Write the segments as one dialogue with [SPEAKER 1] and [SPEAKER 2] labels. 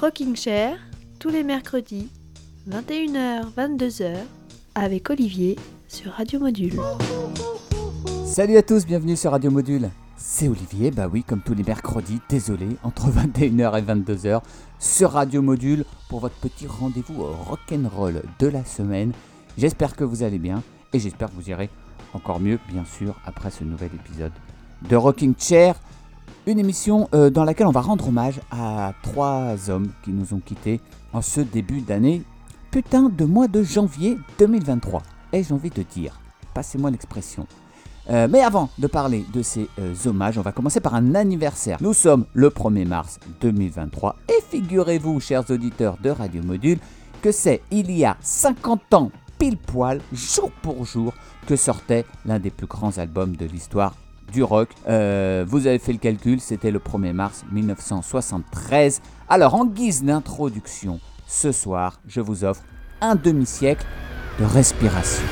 [SPEAKER 1] Rocking Chair, tous les mercredis, 21h, 22h, avec Olivier sur Radio Module.
[SPEAKER 2] Salut à tous, bienvenue sur Radio Module. C'est Olivier, bah oui, comme tous les mercredis, désolé, entre 21h et 22h, sur Radio Module pour votre petit rendez-vous rock'n'roll de la semaine. J'espère que vous allez bien et j'espère que vous irez encore mieux, bien sûr, après ce nouvel épisode de Rocking Chair. Une émission euh, dans laquelle on va rendre hommage à trois hommes qui nous ont quittés en ce début d'année, putain de mois de janvier 2023. Et j'ai envie de dire, passez-moi l'expression. Euh, mais avant de parler de ces euh, hommages, on va commencer par un anniversaire. Nous sommes le 1er mars 2023 et figurez-vous, chers auditeurs de Radio Module, que c'est il y a 50 ans pile poil, jour pour jour, que sortait l'un des plus grands albums de l'histoire du rock. Euh, vous avez fait le calcul, c'était le 1er mars 1973. Alors en guise d'introduction, ce soir, je vous offre un demi-siècle de respiration.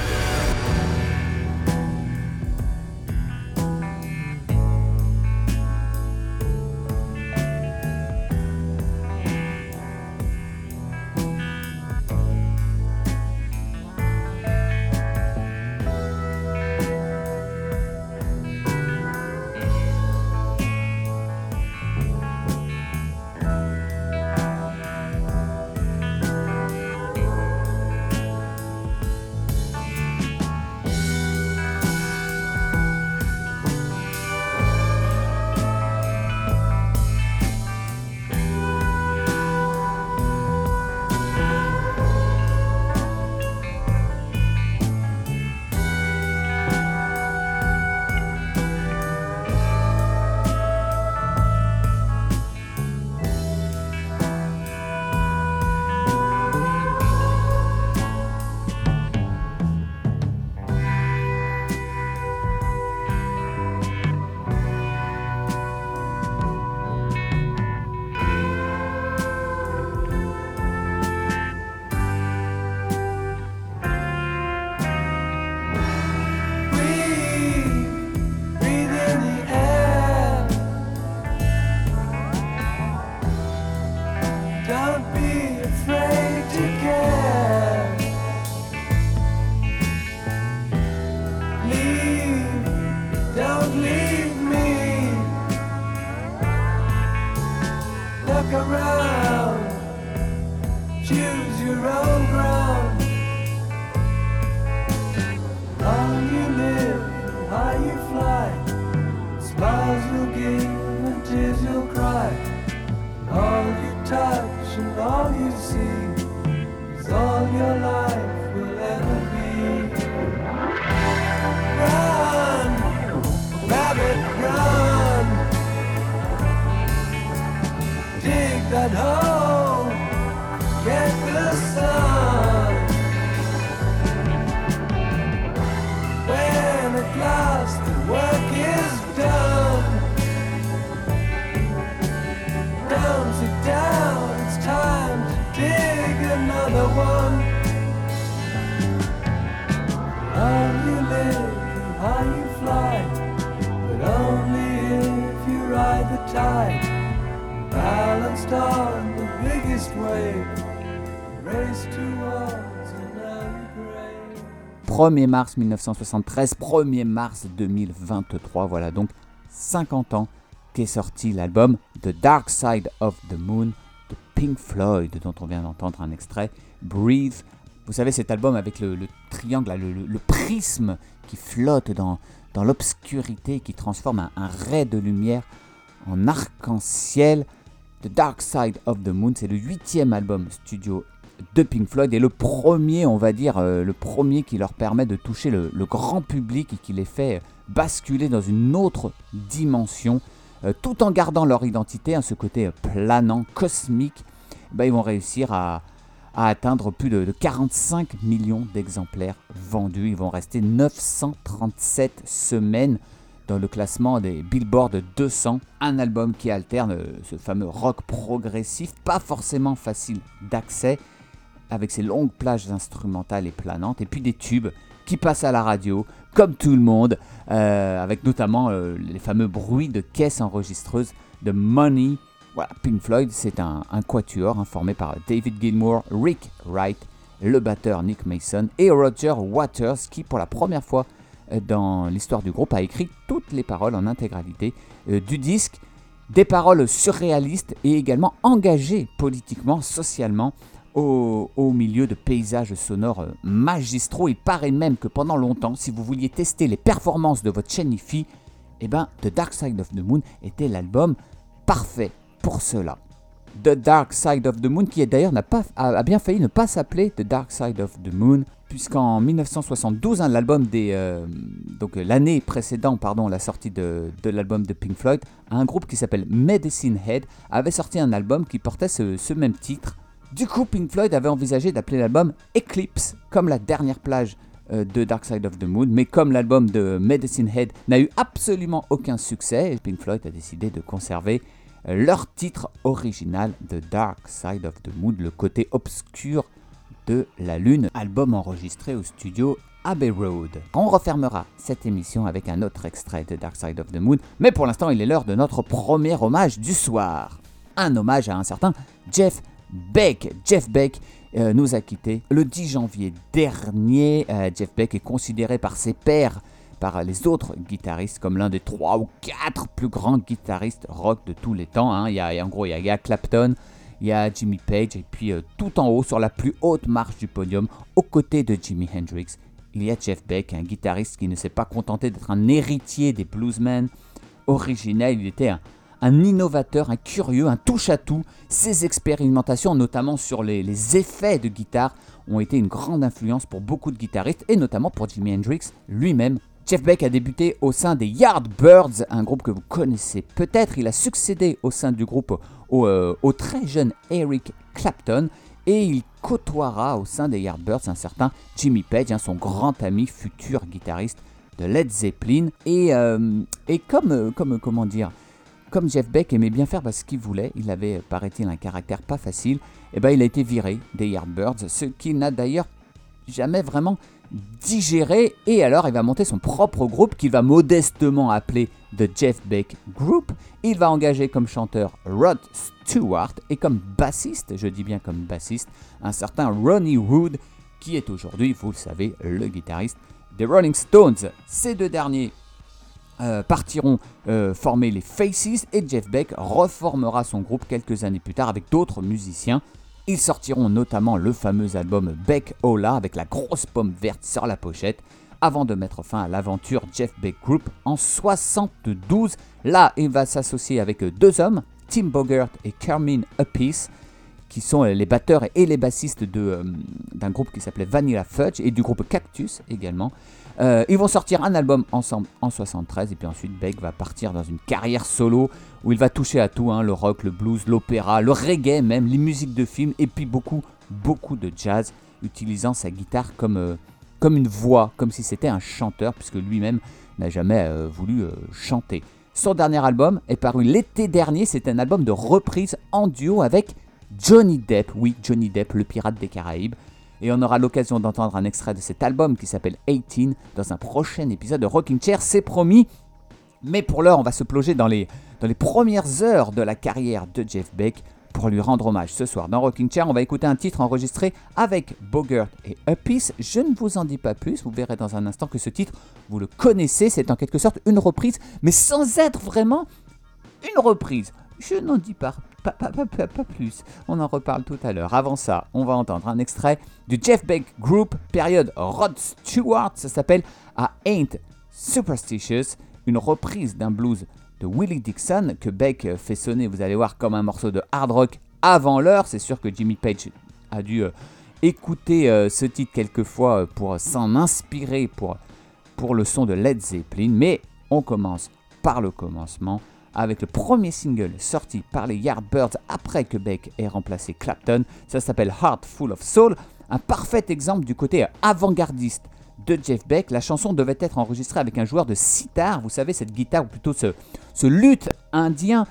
[SPEAKER 2] 1er mars 1973, 1er mars 2023, voilà donc 50 ans qu'est sorti l'album The Dark Side of the Moon de Pink Floyd, dont on vient d'entendre un extrait, Breathe. Vous savez, cet album avec le, triangle, le, prisme qui flotte dans, dans l'obscurité, qui transforme un, un ray de lumière en arc-en-ciel. The Dark Side of the Moon, c'est le huitième album studio de Pink Floyd et le premier, on va dire, euh, le premier qui leur permet de toucher le, grand public et qui les fait basculer dans une autre dimension, euh, tout en gardant leur identité, hein, ce côté planant, cosmique. Ben, ils vont réussir à, atteindre plus de, de 45 millions d'exemplaires vendus. Ils vont rester 937 semaines dans le classement des Billboard 200, un album qui alterne euh, ce fameux rock progressif, pas forcément facile d'accès, avec ses longues plages instrumentales et planantes, et puis des tubes qui passent à la radio, comme tout le monde, euh, avec notamment euh, les fameux bruits de caisses enregistreuses de Money. Voilà, Pink Floyd, c'est un, quatuor hein, formé par David Gilmour, Rick Wright, le batteur Nick Mason et Roger Waters qui pour la première fois euh, dans l'histoire du groupe a écrit toutes les paroles en intégralité du disque, des paroles surréalistes et également engagées politiquement, socialement au, au milieu de paysages sonores euh, magistraux. Il paraît même que pendant longtemps, si vous vouliez tester les performances de votre chaîne IFI, eh ben, The Dark Side of the Moon était l'album parfait pour cela. The Dark Side of the Moon, qui d'ailleurs a, bien failli ne pas s'appeler The Dark Side of the Moon, puisqu'en 1972, hein, l'album euh, euh, l'année précédente, pardon, la sortie de, l'album de Pink Floyd, un groupe qui s'appelle Medicine Head avait sorti un album qui portait ce même titre. Du coup, Pink Floyd avait envisagé d'appeler l'album Eclipse, comme la dernière plage euh, de Dark Side of the Moon, mais comme l'album de Medicine Head n'a eu absolument aucun succès, Pink Floyd a décidé de conserver leur titre original de Dark Side of the Moon, le côté obscur de la Lune, album enregistré au studio Abbey Road. On refermera cette émission avec un autre extrait de Dark Side of the Moon, mais pour l'instant il est l'heure de notre premier hommage du soir. Un hommage à un certain Jeff Beck. Jeff Beck euh, nous a quittés le 10 janvier dernier. Euh, Jeff Beck est considéré par ses pairs par les autres guitaristes comme l'un des trois ou quatre plus grands guitaristes rock de tous les temps. hein. Il y a, en gros, il y a, Clapton, il y a Jimmy Page, et puis euh, tout en haut, sur la plus haute marche du podium, aux côtés de Jimi Hendrix, il y a Jeff Beck, un guitariste qui ne s'est pas contenté d'être un héritier des bluesmen originels. Il était un, un innovateur, un curieux, un touche-à-tout. Ses expérimentations, notamment sur les, effets de guitare, ont été une grande influence pour beaucoup de guitaristes, et notamment pour Jimi Hendrix lui-même. Jeff Beck a débuté au sein des Yardbirds, un groupe que vous connaissez peut-être. Il a succédé au sein du groupe au, euh, très jeune Eric Clapton et il côtoiera au sein des Yardbirds un certain Jimmy Page, hein, son grand ami, futur guitariste de Led Zeppelin. Et, euh, euh, comme, comment dire, comme Jeff Beck aimait bien faire ce qu'il voulait, il avait, paraît-il, un caractère pas facile, et ben il a été viré des Yardbirds, ce qu'il n'a d'ailleurs jamais vraiment digéré. Et alors, il va monter son propre groupe qu'il va modestement appeler The Jeff Beck Group. Il va engager comme chanteur Rod Stewart et comme bassiste, je dis bien comme bassiste, un certain Ronnie Wood, qui est aujourd'hui, vous le savez, le guitariste des Rolling Stones. Ces deux derniers euh, partiront euh, former les Faces et Jeff Beck reformera son groupe quelques années plus tard avec d'autres musiciens. Ils sortiront notamment le fameux album Beck Ola avec la grosse pomme verte sur la pochette avant de mettre fin à l'aventure Jeff Beck Group en 72. Là, il va s'associer avec deux hommes, Tim Bogert et Carmine Appice, qui sont les batteurs et les bassistes euh, d'un groupe qui s'appelait Vanilla Fudge et du groupe Cactus également. Euh, ils vont sortir un album ensemble en 73 et puis ensuite Beck va partir dans une carrière solo où il va toucher à tout, hein, le rock, le blues, l'opéra, le reggae même, les musiques de films et puis beaucoup, beaucoup de jazz, utilisant sa guitare comme, euh, comme une voix, comme si c'était un chanteur puisque lui-même n'a jamais euh, voulu chanter. Son dernier album est paru l'été dernier, c'est un album de reprise en duo avec Johnny Depp, oui Johnny Depp, le pirate des Caraïbes. Et on aura l'occasion d'entendre un extrait de cet album qui s'appelle 18 dans un prochain épisode de Rocking Chair, c'est promis. Mais pour l'heure, on va se plonger dans les, dans les premières heures de la carrière de Jeff Beck pour lui rendre hommage. Ce soir, dans Rocking Chair, on va écouter un titre enregistré avec Bogert et Uppice. Je ne vous en dis pas plus, vous verrez dans un instant que ce titre, vous le connaissez, c'est en quelque sorte une reprise, mais sans être vraiment une reprise. Je n'en dis pas, pas, plus. On en reparle tout à l'heure. Avant ça, on va entendre un extrait du Jeff Beck Group, période Rod Stewart. Ça s'appelle I Ain't Superstitious, une reprise d'un blues de Willie Dixon que Beck fait sonner, vous allez voir, comme un morceau de hard rock avant l'heure. C'est sûr que Jimmy Page a dû euh, écouter euh, ce titre quelquefois euh, pour s'en inspirer pour, pour le son de Led Zeppelin. Mais on commence par le commencement avec le premier single sorti par les Yardbirds après que Beck ait remplacé Clapton. Ça s'appelle Heart Full of Soul, un parfait exemple du côté avant-gardiste de Jeff Beck. La chanson devait être enregistrée avec un joueur de sitar, vous savez, cette guitare ou plutôt ce, luth indien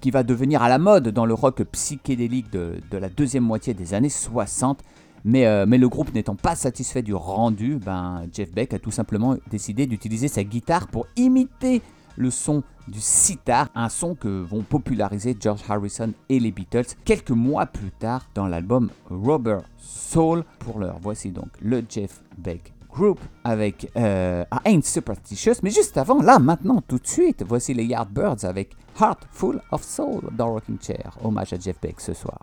[SPEAKER 2] qui va devenir à la mode dans le rock psychédélique de, de la deuxième moitié des années 60. Mais, euh, mais le groupe n'étant pas satisfait du rendu, ben, Jeff Beck a tout simplement décidé d'utiliser sa guitare pour imiter
[SPEAKER 3] le son du sitar, un son que vont populariser George Harrison et les Beatles quelques mois plus tard dans l'album Rubber Soul pour leur. Voici donc le Jeff Beck Group avec euh, ah, Ain't Superstitious, mais juste avant, là, maintenant, tout de suite, voici les Yardbirds avec Heart Full of Soul dans Rocking Chair, hommage à Jeff Beck ce soir.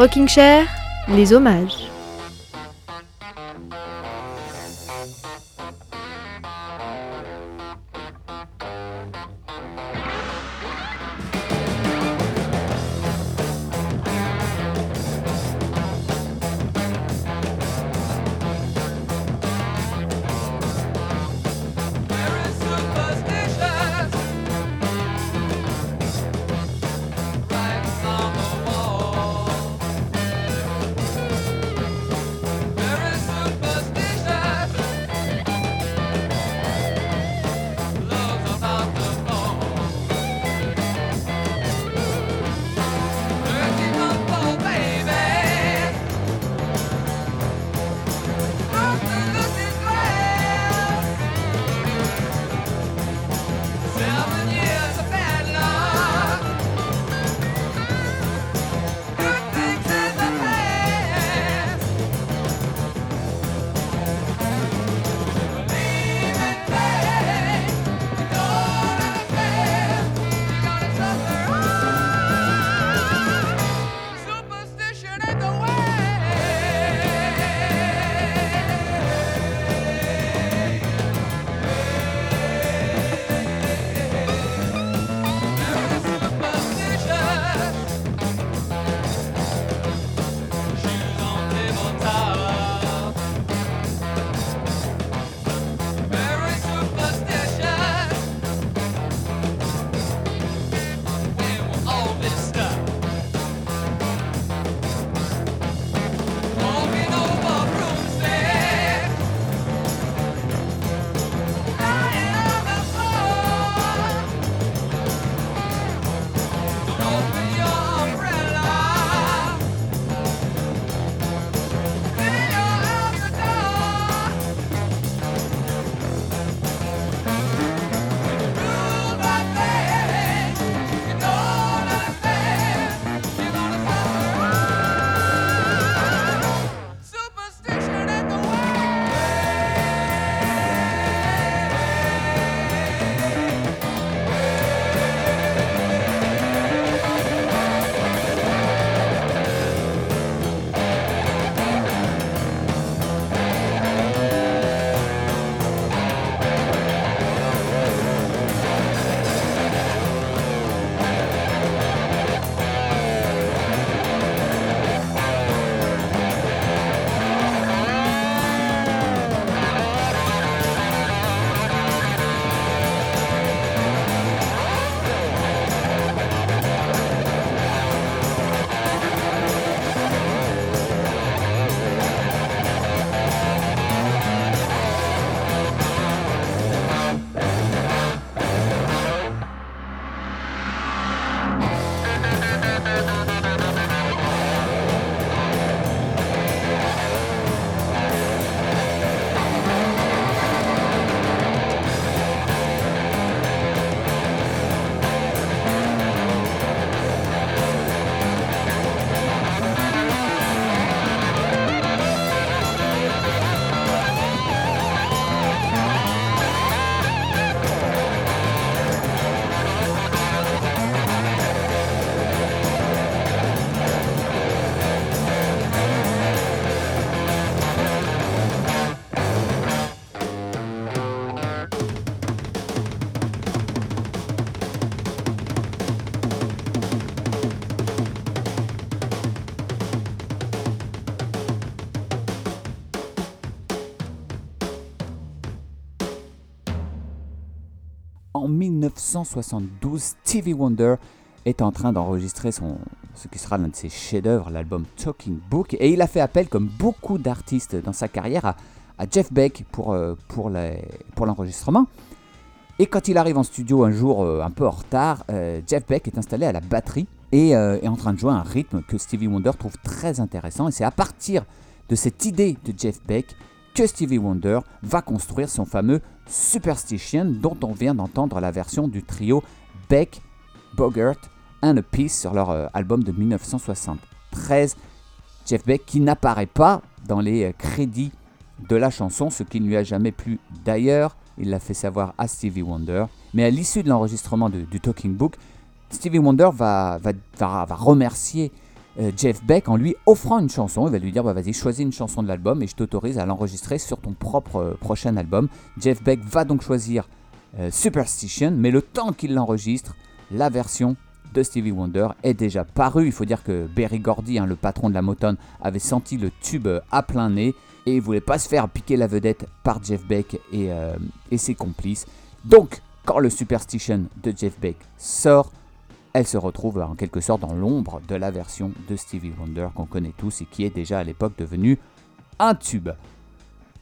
[SPEAKER 1] Rocking Chair, les hommages.
[SPEAKER 2] En 1972, Stevie Wonder est en train d'enregistrer ce qui sera l'un de ses chefs-d'œuvre, l'album Talking Book, et il a fait appel, comme beaucoup d'artistes dans sa carrière, à, Jeff Beck pour, euh, pour, l'enregistrement. Et quand il arrive en studio un jour euh, un peu en retard, euh, Jeff Beck est installé à la batterie et est en train de jouer un rythme que Stevie Wonder trouve très intéressant. Et c'est à partir de cette idée de Jeff Beck que Stevie Wonder va construire son fameux Superstition dont on vient d'entendre la version du trio Beck, Bogart and a Peace sur leur euh, album de 1973. Jeff Beck qui n'apparaît pas dans les euh, crédits de la chanson, ce qui ne lui a jamais plu d'ailleurs. Il l'a fait savoir à Stevie Wonder. Mais à l'issue de l'enregistrement du Talking Book, Stevie Wonder va, remercier Jeff Beck en lui offrant une chanson. Il va lui dire bah, Vas-y, choisis une chanson de l'album et je t'autorise à l'enregistrer sur ton propre euh, prochain album. Jeff Beck va donc choisir euh, Superstition, mais le temps qu'il l'enregistre, la version de Stevie Wonder est déjà parue. Il faut dire que Berry Gordy, hein, le patron de la Motown, avait senti le tube euh, à plein nez et il voulait pas se faire piquer la vedette par Jeff Beck euh, et ses complices. Donc, quand le Superstition de Jeff Beck sort, elle se retrouve en quelque sorte dans l'ombre de la version de Stevie Wonder qu'on connaît tous et qui est déjà à l'époque devenue un tube.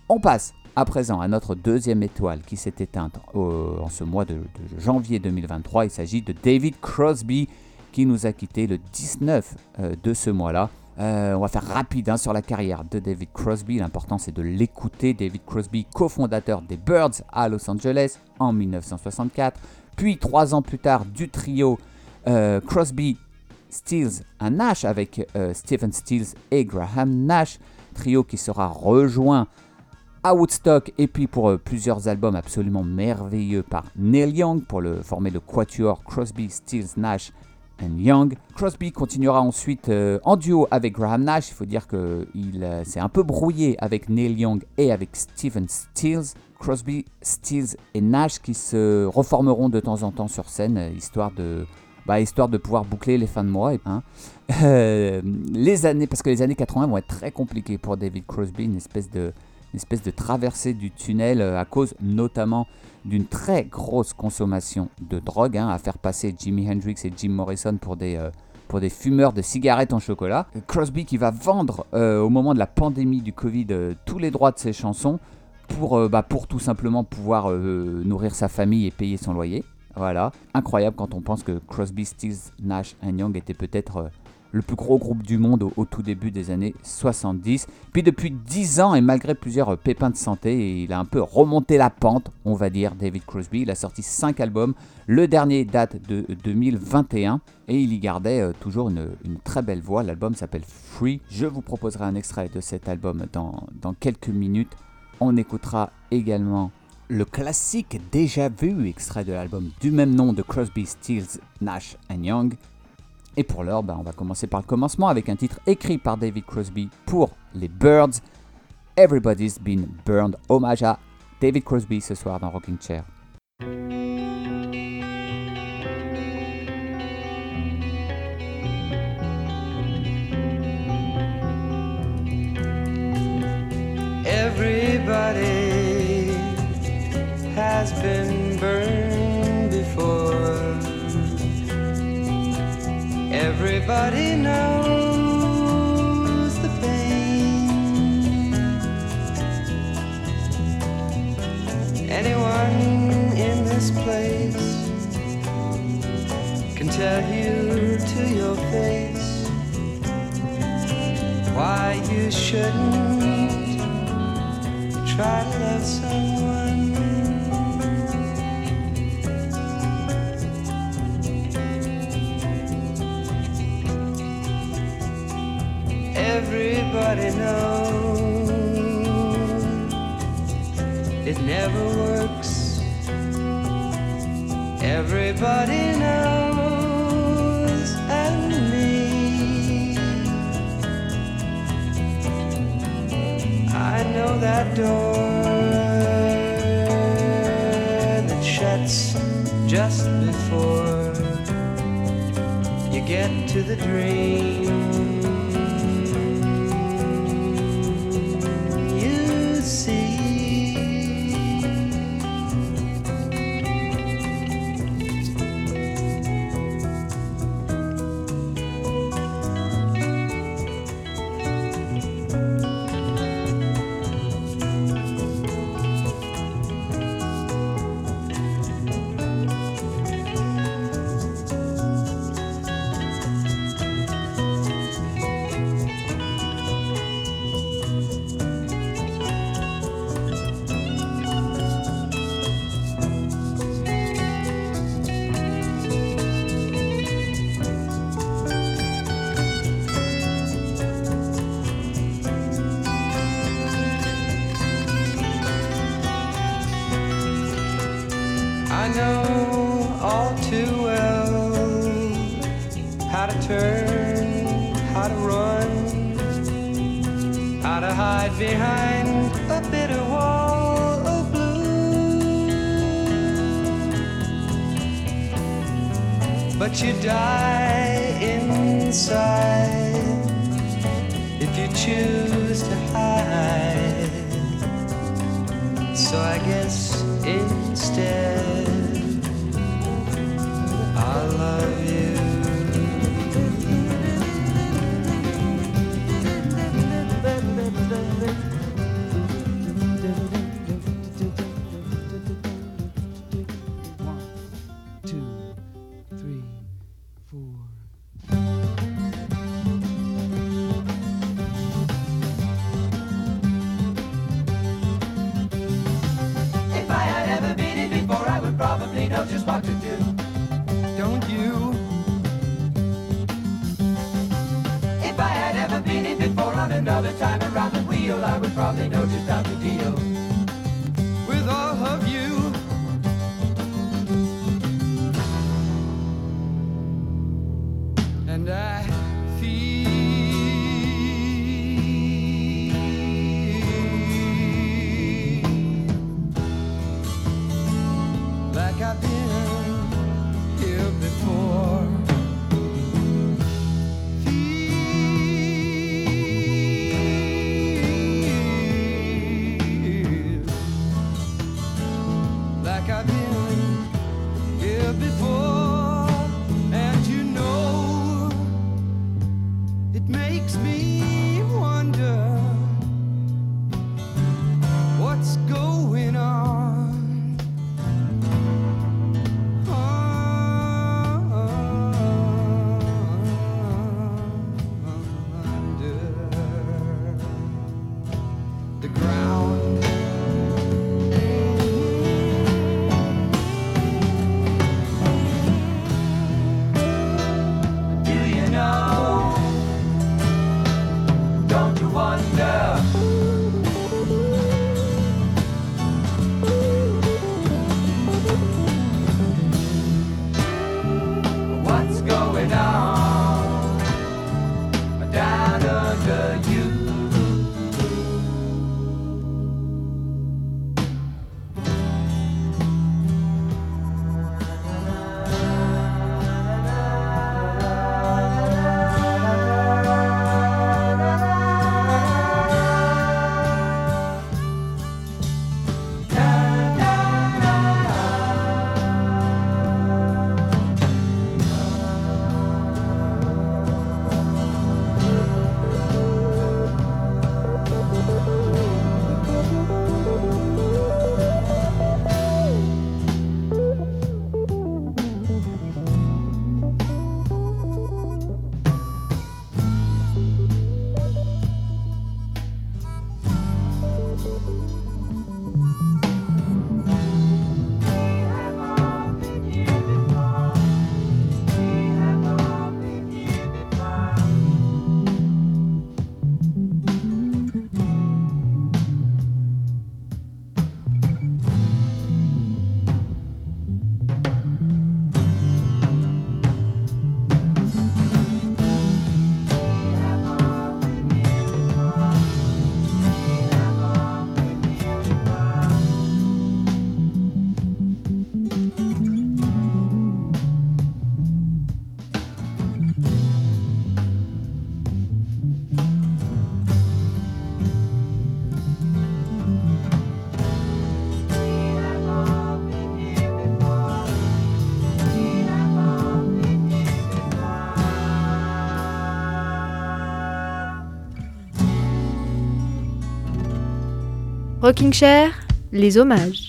[SPEAKER 2] On passe à présent à notre deuxième étoile qui s'est éteinte au- en ce mois de, de janvier 2023. Il s'agit de David Crosby qui nous a quitté le 19 euh, de ce mois-là. Euh, on va faire rapide hein, sur la carrière de David Crosby. L'important c'est de l'écouter. David Crosby, cofondateur des Birds à Los Angeles en 1964. Puis trois ans plus tard du trio euh, Crosby, Stills and Nash avec euh, Stephen Stills et Graham Nash. Trio qui sera rejoint à Woodstock et puis pour euh, plusieurs albums absolument merveilleux par Neil Young pour le, former le quatuor Crosby, Stills, Nash and Young. Crosby continuera ensuite en duo avec Graham Nash. Il faut dire qu'il s'est un peu brouillé avec Neil Young et avec Stephen Stills. Crosby, Stills et Nash qui se reformeront de temps en temps sur scène, histoire de, bah, histoire de pouvoir boucler les fins de mois. hein. Euh, les années, parce que les années 80 vont être très compliquées pour David Crosby, une espèce de, une espèce de traversée du tunnel euh, à cause notamment d'une très grosse consommation de drogue, hein, à faire passer Jimi Hendrix et Jim Morrison pour des, euh, pour des fumeurs de cigarettes en chocolat. Crosby qui va vendre au moment de la pandémie du Covid tous les droits de ses chansons pour, bah, pour tout simplement pouvoir nourrir sa famille et payer son loyer. Voilà, incroyable quand on pense que Crosby, Stills, Nash Young était peut-être euh, le plus gros groupe du monde au, tout début des années 70. Puis depuis 10 ans et malgré plusieurs euh, pépins de santé, il a un peu remonté la pente, on va dire, David Crosby. Il a sorti 5 albums. Le dernier date de 2021 et il y gardait euh, toujours une, une très belle voix. L'album s'appelle Free. Je vous proposerai un extrait de cet album dans, dans quelques minutes. On écoutera également le classique Déjà Vu, extrait de l'album du même nom de Crosby, Stills, Nash Young. Et pour l'heure, ben, on va commencer par le commencement avec un titre écrit par David Crosby pour les Birds. Everybody's Been Burned. Hommage à David Crosby ce soir dans Rocking Chair.
[SPEAKER 4] Everybody has been burned before. Everybody knows the pain. Anyone in this place can tell you to your face why you shouldn't try to love someone. Everybody knows it never works. Everybody knows, and me. I know that door that shuts just before you get to the dream. turn, how
[SPEAKER 5] to run, how to hide behind a bitter wall of blue. But you die inside if you choose to hide. So I guess instead, our love.
[SPEAKER 1] Rocking Chair, les hommages.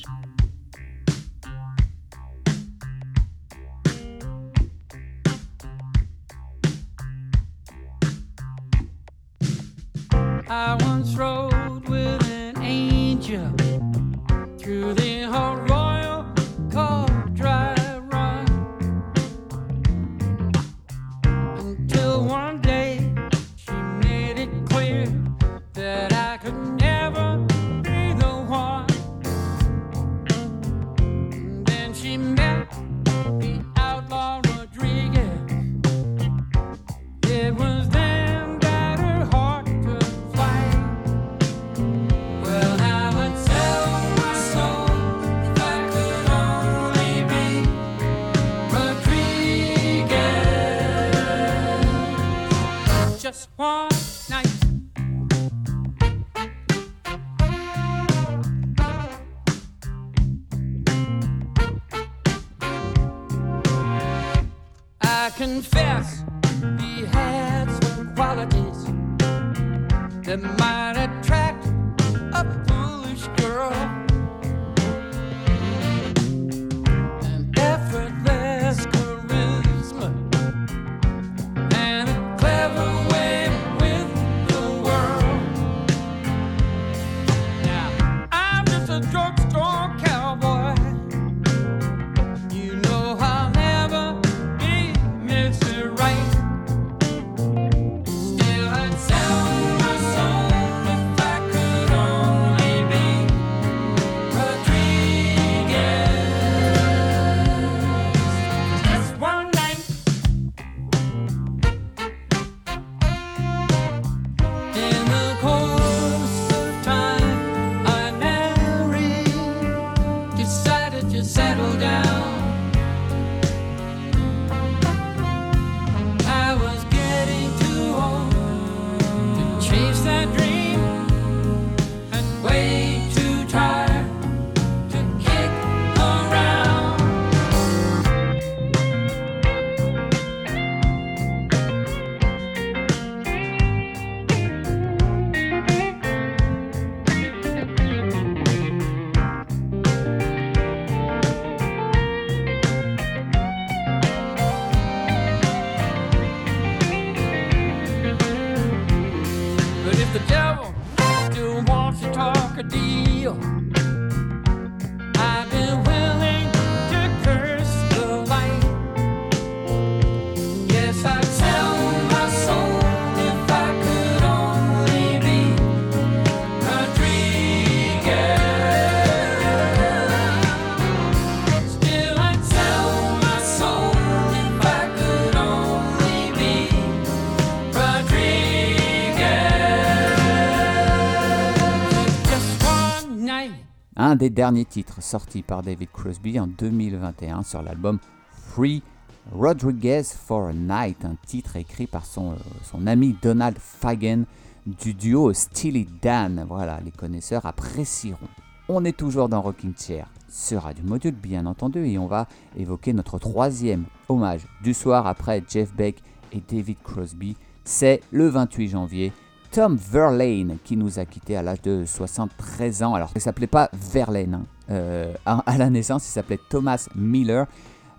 [SPEAKER 2] Des derniers titres sortis par David Crosby en 2021 sur l'album Free Rodriguez for a Night, un titre écrit par son, euh, son ami Donald Fagen du duo Steely Dan. Voilà, les connaisseurs apprécieront. On est toujours dans Rocking Chair sur Radio Module, bien entendu, et on va évoquer notre troisième hommage du soir après Jeff Beck et David Crosby. C'est le 28 janvier. Tom Verlaine qui nous a quittés à l'âge de 73 ans. Alors, il s'appelait pas Verlaine hein. Euh, à, la naissance, il s'appelait Thomas Miller,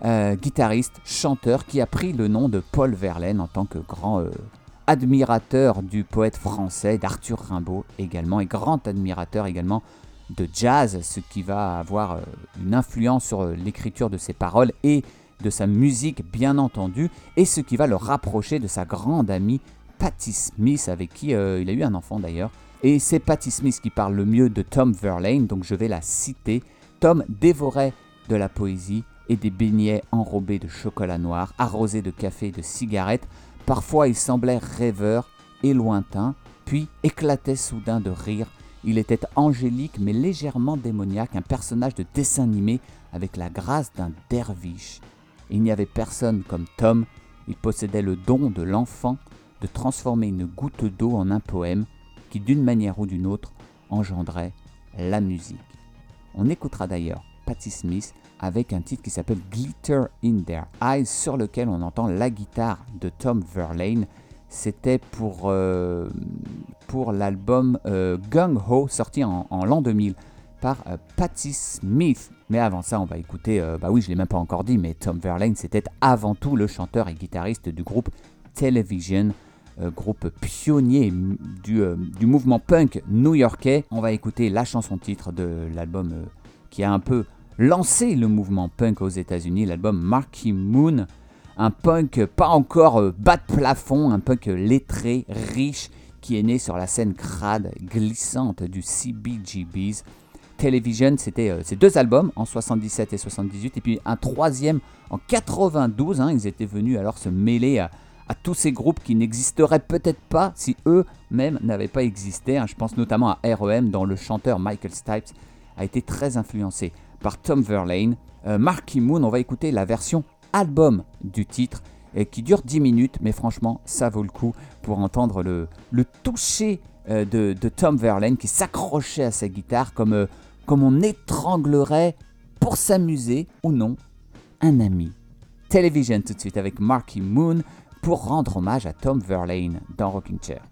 [SPEAKER 2] euh, guitariste, chanteur qui a pris le nom de Paul Verlaine en tant que grand euh, admirateur du poète français, d'Arthur Rimbaud également, et grand admirateur également de jazz, ce qui va avoir une influence sur l'écriture de ses paroles et de sa musique bien entendu, et ce qui va le rapprocher de sa grande amie Patti Smith, avec qui euh, il a eu un enfant d'ailleurs. Et c'est Patti Smith qui parle le mieux de Tom Verlaine, donc je vais la citer. Tom dévorait de la poésie et des beignets enrobés de chocolat noir, arrosés de café et de cigarettes. Parfois il semblait rêveur et lointain, puis éclatait soudain de rire. Il était angélique mais légèrement démoniaque, un personnage de dessin animé avec la grâce d'un derviche. Il n'y avait personne comme Tom, il possédait le don de l'enfant de transformer une goutte d'eau en un poème qui, d'une manière ou d'une autre, engendrait la musique. On écoutera d'ailleurs Patti Smith avec un titre qui s'appelle Glitter in Their Eyes, sur lequel on entend la guitare de Tom Verlaine. C'était pour, euh, pour l'album euh, Gung Ho, sorti en, l'an 2000 par euh, Patti Smith. Mais avant ça, on va écouter, bah oui, je l'ai même pas encore dit, mais Tom Verlaine, c'était avant tout le chanteur et guitariste du groupe Television, groupe pionnier euh, du mouvement punk new-yorkais. On va écouter la chanson titre de l'album euh, qui a un peu lancé le mouvement punk aux États-Unis, l'album Marky Moon. Un punk pas encore euh, bas de plafond, un punk lettré, riche, qui est né sur la scène crade, glissante du CBGBs. Television, c'était euh, ces deux albums en 77 et 78, et puis un troisième en 92. hein, ils étaient venus alors se mêler à, à tous ces groupes qui n'existeraient peut-être pas si eux-mêmes n'avaient pas existé. hein. Je pense notamment à REM, dont le chanteur Michael Stipes a été très influencé par Tom Verlaine. Euh, Marky Moon, on va écouter la version album du titre qui dure 10 minutes, mais franchement, ça vaut le coup pour entendre le, toucher euh, de, de Tom Verlaine qui s'accrochait à sa guitare comme, euh, comme on étranglerait pour s'amuser ou non un ami. Television tout de suite avec Marky Moon pour rendre hommage à Tom Verlaine dans Rocking Chair.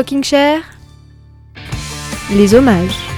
[SPEAKER 6] Rocking Chair, les hommages.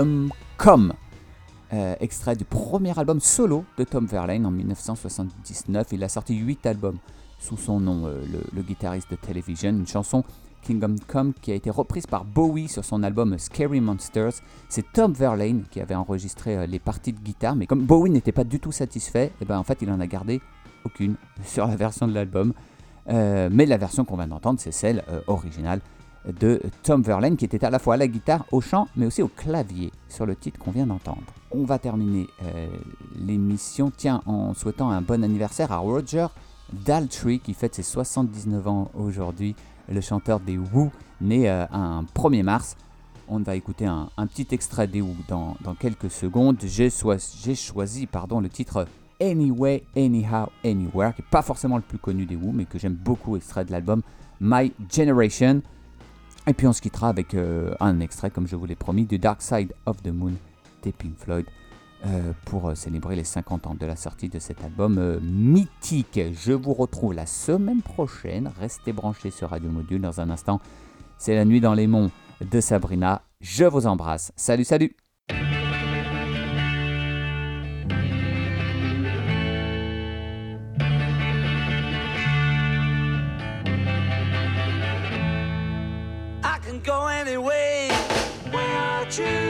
[SPEAKER 2] Kingdom Come. Euh, extrait du premier album solo de Tom Verlaine en 1979. Il a sorti 8 albums sous son nom, euh, le, guitariste de Television. Une chanson Kingdom Come qui a été reprise par Bowie sur son album Scary Monsters. C'est Tom Verlaine qui avait enregistré euh, les parties de guitare, mais comme Bowie n'était pas du tout satisfait, et ben en fait il en a gardé aucune sur la version de l'album. Mais la version qu'on vient d'entendre, c'est celle originale de Tom Verlaine qui était à la fois à la guitare, au chant, mais aussi au clavier sur le titre qu'on vient d'entendre. On va terminer euh, l'émission, tiens, en souhaitant un bon anniversaire à Roger Daltrey qui fête ses 79 ans aujourd'hui, le chanteur des Who, né euh, un 1er mars. On va écouter un, petit extrait des Who dans, dans quelques secondes. J'ai choisi pardon, le titre Anyway, Anyhow, Anywhere, qui n'est pas forcément le plus connu des Who, mais que j'aime beaucoup, extrait de l'album My Generation. Et puis on se quittera avec euh, un extrait, comme je vous l'ai promis, du Dark Side of the Moon des Pink Floyd euh, pour euh, célébrer les 50 ans de la sortie de cet album mythique. Je vous retrouve la semaine prochaine. Restez branchés sur Radio Module. Dans un instant, c'est la nuit dans les monts de Sabrina. Je vous embrasse. Salut, salut
[SPEAKER 7] true.